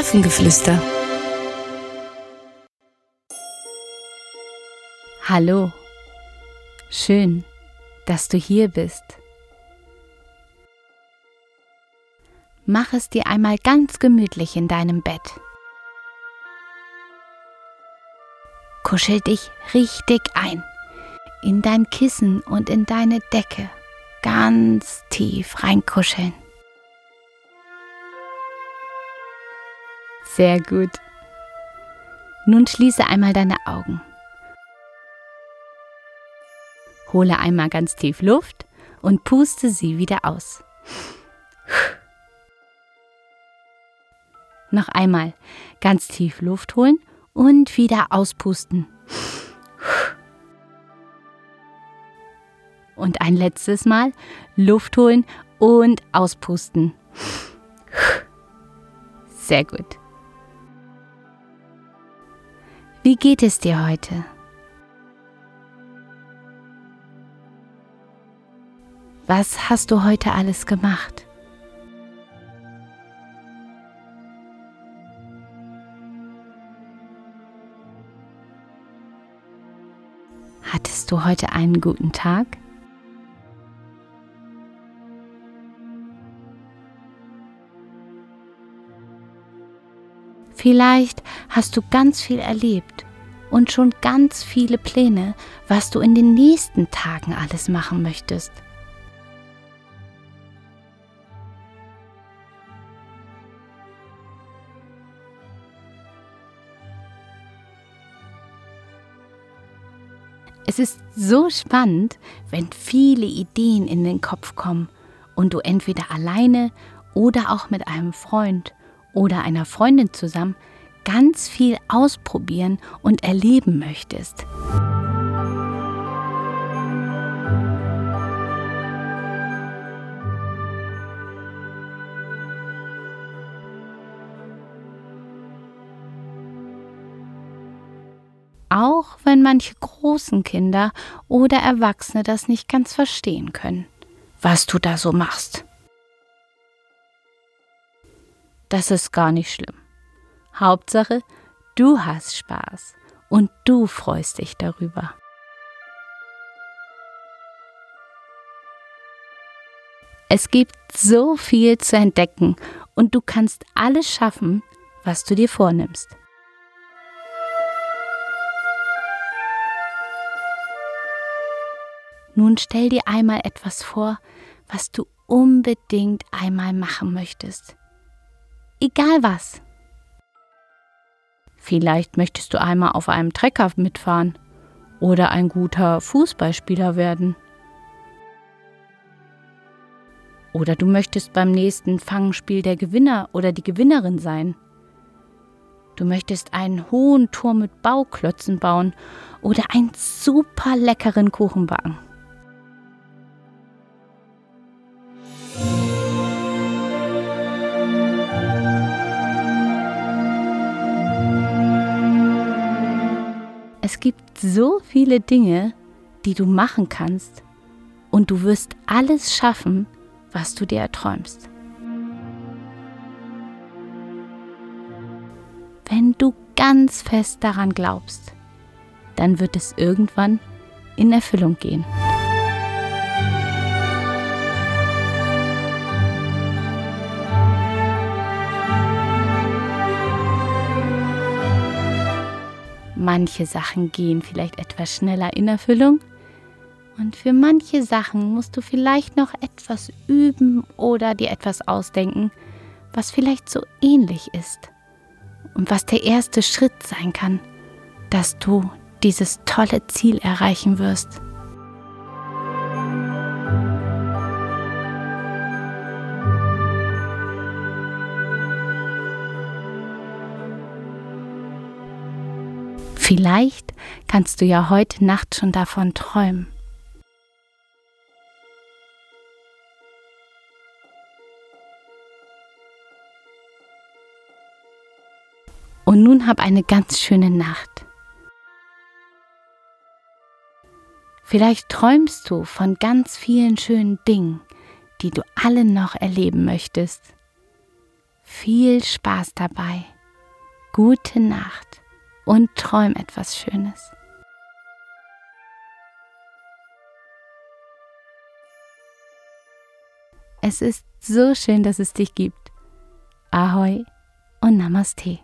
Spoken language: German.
Hafengeflüster. Hallo, schön, dass du hier bist. Mach es dir einmal ganz gemütlich in deinem Bett. Kuschel dich richtig ein in dein Kissen und in deine Decke. Ganz tief reinkuscheln. Sehr gut. Nun schließe einmal deine Augen. Hole einmal ganz tief Luft und puste sie wieder aus. Noch einmal ganz tief Luft holen und wieder auspusten. Und ein letztes Mal Luft holen und auspusten. Sehr gut. Wie geht es dir heute? Was hast du heute alles gemacht? Hattest du heute einen guten Tag? Vielleicht hast du ganz viel erlebt und schon ganz viele Pläne, was du in den nächsten Tagen alles machen möchtest. Es ist so spannend, wenn viele Ideen in den Kopf kommen und du entweder alleine oder auch mit einem Freund oder einer Freundin zusammen ganz viel ausprobieren und erleben möchtest. Auch wenn manche großen Kinder oder Erwachsene das nicht ganz verstehen können, was du da so machst. Das ist gar nicht schlimm. Hauptsache, du hast Spaß und du freust dich darüber. Es gibt so viel zu entdecken und du kannst alles schaffen, was du dir vornimmst. Nun stell dir einmal etwas vor, was du unbedingt einmal machen möchtest. Egal was. Vielleicht möchtest du einmal auf einem Trecker mitfahren oder ein guter Fußballspieler werden. Oder du möchtest beim nächsten Fangspiel der Gewinner oder die Gewinnerin sein. Du möchtest einen hohen Turm mit Bauklötzen bauen oder einen super leckeren Kuchen backen. So viele Dinge, die du machen kannst und du wirst alles schaffen, was du dir erträumst. Wenn du ganz fest daran glaubst, dann wird es irgendwann in Erfüllung gehen. Manche Sachen gehen vielleicht etwas schneller in Erfüllung und für manche Sachen musst du vielleicht noch etwas üben oder dir etwas ausdenken, was vielleicht so ähnlich ist und was der erste Schritt sein kann, dass du dieses tolle Ziel erreichen wirst. Vielleicht kannst du ja heute Nacht schon davon träumen. Und nun hab eine ganz schöne Nacht. Vielleicht träumst du von ganz vielen schönen Dingen, die du alle noch erleben möchtest. Viel Spaß dabei. Gute Nacht und träum etwas Schönes. Es ist so schön, dass es dich gibt. Ahoi und Namaste.